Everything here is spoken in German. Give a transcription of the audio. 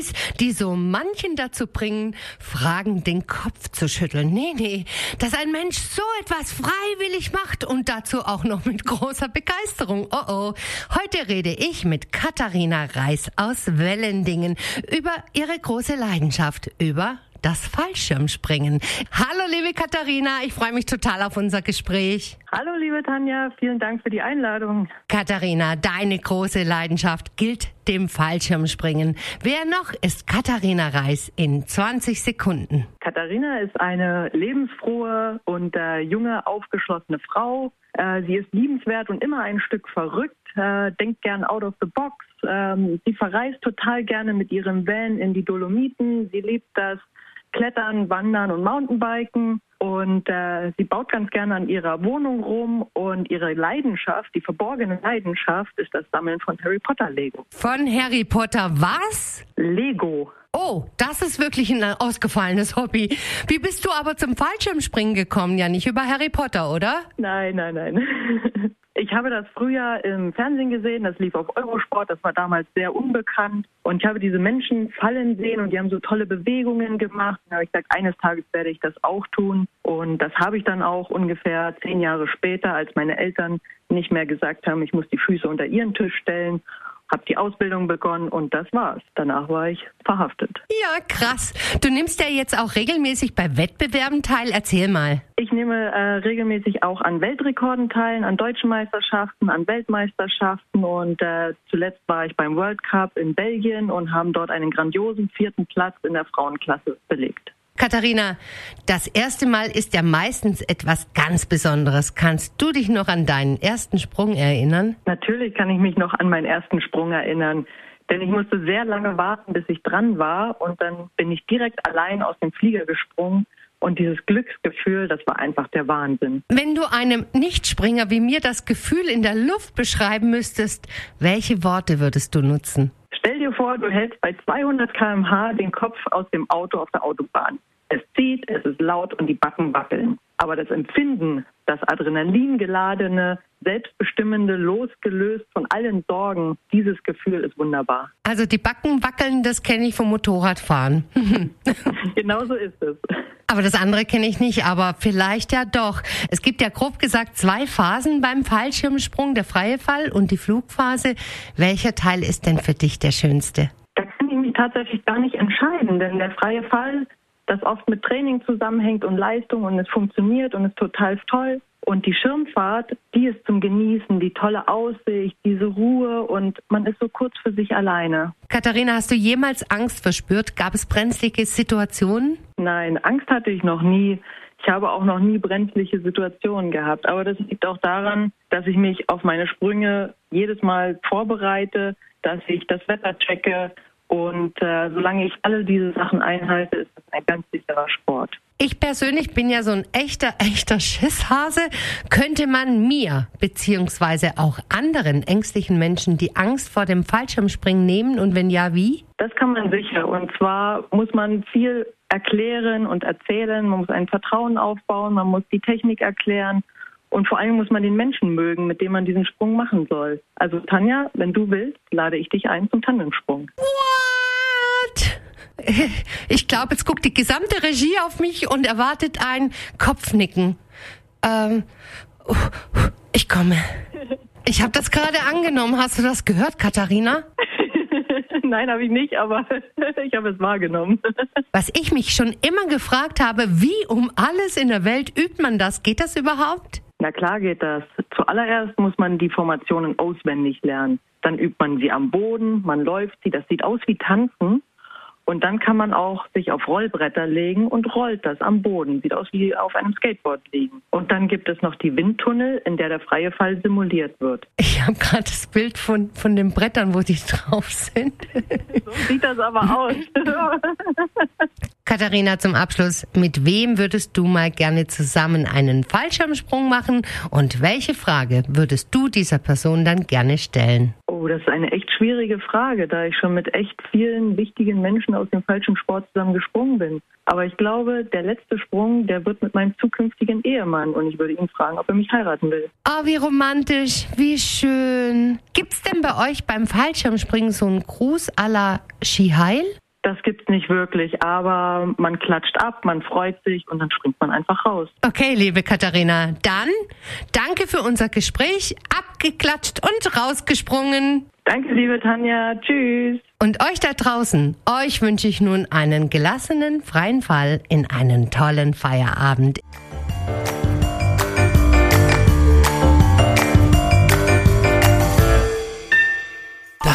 Hobbys, die so manchen dazu bringen, Fragen den Kopf zu schütteln. Nee, nee, dass ein Mensch so etwas freiwillig macht und dazu auch noch mit großer Begeisterung. Oh oh. Heute rede ich mit Katharina Reis aus Wellendingen über ihre große Leidenschaft, über das Fallschirmspringen. Hallo, liebe Katharina, ich freue mich total auf unser Gespräch. Hallo, liebe Tanja, vielen Dank für die Einladung. Katharina, deine große Leidenschaft gilt dem Fallschirmspringen. Wer noch ist Katharina Reis in 20 Sekunden? Katharina ist eine lebensfrohe und äh, junge, aufgeschlossene Frau. Äh, sie ist liebenswert und immer ein Stück verrückt, äh, denkt gern out of the box. Ähm, sie verreist total gerne mit ihrem Van in die Dolomiten. Sie liebt das Klettern, Wandern und Mountainbiken. Und äh, sie baut ganz gerne an ihrer Wohnung rum und ihre Leidenschaft, die verborgene Leidenschaft, ist das Sammeln von Harry Potter Lego. Von Harry Potter was? Lego. Oh, das ist wirklich ein ausgefallenes Hobby. Wie bist du aber zum Fallschirmspringen gekommen? Ja, nicht über Harry Potter, oder? Nein, nein, nein. Ich habe das früher im Fernsehen gesehen, das lief auf Eurosport, das war damals sehr unbekannt. Und ich habe diese Menschen fallen sehen und die haben so tolle Bewegungen gemacht. Da habe ich gesagt, eines Tages werde ich das auch tun. Und das habe ich dann auch ungefähr zehn Jahre später, als meine Eltern nicht mehr gesagt haben, ich muss die Füße unter ihren Tisch stellen habe die Ausbildung begonnen und das war's. Danach war ich verhaftet. Ja, krass. Du nimmst ja jetzt auch regelmäßig bei Wettbewerben teil. Erzähl mal. Ich nehme äh, regelmäßig auch an Weltrekorden teil, an deutschen Meisterschaften, an Weltmeisterschaften und äh, zuletzt war ich beim World Cup in Belgien und haben dort einen grandiosen vierten Platz in der Frauenklasse belegt. Katharina, das erste Mal ist ja meistens etwas ganz Besonderes. Kannst du dich noch an deinen ersten Sprung erinnern? Natürlich kann ich mich noch an meinen ersten Sprung erinnern. Denn ich musste sehr lange warten, bis ich dran war. Und dann bin ich direkt allein aus dem Flieger gesprungen. Und dieses Glücksgefühl, das war einfach der Wahnsinn. Wenn du einem Nichtspringer wie mir das Gefühl in der Luft beschreiben müsstest, welche Worte würdest du nutzen? Stell dir vor, du hältst bei 200 km/h den Kopf aus dem Auto auf der Autobahn. Es zieht, es ist laut und die Backen wackeln. Aber das Empfinden, das adrenalingeladene, selbstbestimmende, losgelöst von allen Sorgen, dieses Gefühl ist wunderbar. Also die Backen wackeln, das kenne ich vom Motorradfahren. genau so ist es. Aber das andere kenne ich nicht, aber vielleicht ja doch. Es gibt ja grob gesagt zwei Phasen beim Fallschirmsprung, der freie Fall und die Flugphase. Welcher Teil ist denn für dich der schönste? Da kann ich mich tatsächlich gar nicht entscheiden, denn der freie Fall das oft mit Training zusammenhängt und Leistung und es funktioniert und ist total toll. Und die Schirmfahrt, die ist zum Genießen, die tolle Aussicht, diese Ruhe und man ist so kurz für sich alleine. Katharina, hast du jemals Angst verspürt? Gab es brenzlige Situationen? Nein, Angst hatte ich noch nie. Ich habe auch noch nie brenzliche Situationen gehabt. Aber das liegt auch daran, dass ich mich auf meine Sprünge jedes Mal vorbereite, dass ich das Wetter checke, und äh, solange ich alle diese Sachen einhalte, ist das ein ganz sicherer Sport. Ich persönlich bin ja so ein echter, echter Schisshase. Könnte man mir beziehungsweise auch anderen ängstlichen Menschen die Angst vor dem Fallschirmspringen nehmen und wenn ja, wie? Das kann man sicher. Und zwar muss man viel erklären und erzählen. Man muss ein Vertrauen aufbauen. Man muss die Technik erklären. Und vor allem muss man den Menschen mögen, mit dem man diesen Sprung machen soll. Also Tanja, wenn du willst, lade ich dich ein zum Tandemsprung. Wow! Ich glaube, jetzt guckt die gesamte Regie auf mich und erwartet ein Kopfnicken. Ähm, ich komme. Ich habe das gerade angenommen. Hast du das gehört, Katharina? Nein, habe ich nicht, aber ich habe es wahrgenommen. Was ich mich schon immer gefragt habe, wie um alles in der Welt übt man das? Geht das überhaupt? Na klar geht das. Zuallererst muss man die Formationen auswendig lernen. Dann übt man sie am Boden, man läuft sie. Das sieht aus wie Tanzen. Und dann kann man auch sich auf Rollbretter legen und rollt das am Boden. Sieht aus wie auf einem Skateboard liegen. Und dann gibt es noch die Windtunnel, in der der freie Fall simuliert wird. Ich habe gerade das Bild von, von den Brettern, wo die drauf sind. So sieht das aber aus. Katharina, zum Abschluss, mit wem würdest du mal gerne zusammen einen Fallschirmsprung machen und welche Frage würdest du dieser Person dann gerne stellen? Oh, das ist eine echt schwierige Frage, da ich schon mit echt vielen wichtigen Menschen aus dem falschen Sport zusammen gesprungen bin. Aber ich glaube, der letzte Sprung, der wird mit meinem zukünftigen Ehemann und ich würde ihn fragen, ob er mich heiraten will. Oh, wie romantisch, wie schön. Gibt's denn bei euch beim Fallschirmspringen so einen Gruß à la Skiheil? Das gibt's nicht wirklich, aber man klatscht ab, man freut sich und dann springt man einfach raus. Okay, liebe Katharina, dann danke für unser Gespräch. Abgeklatscht und rausgesprungen. Danke, liebe Tanja. Tschüss. Und euch da draußen, euch wünsche ich nun einen gelassenen, freien Fall in einen tollen Feierabend.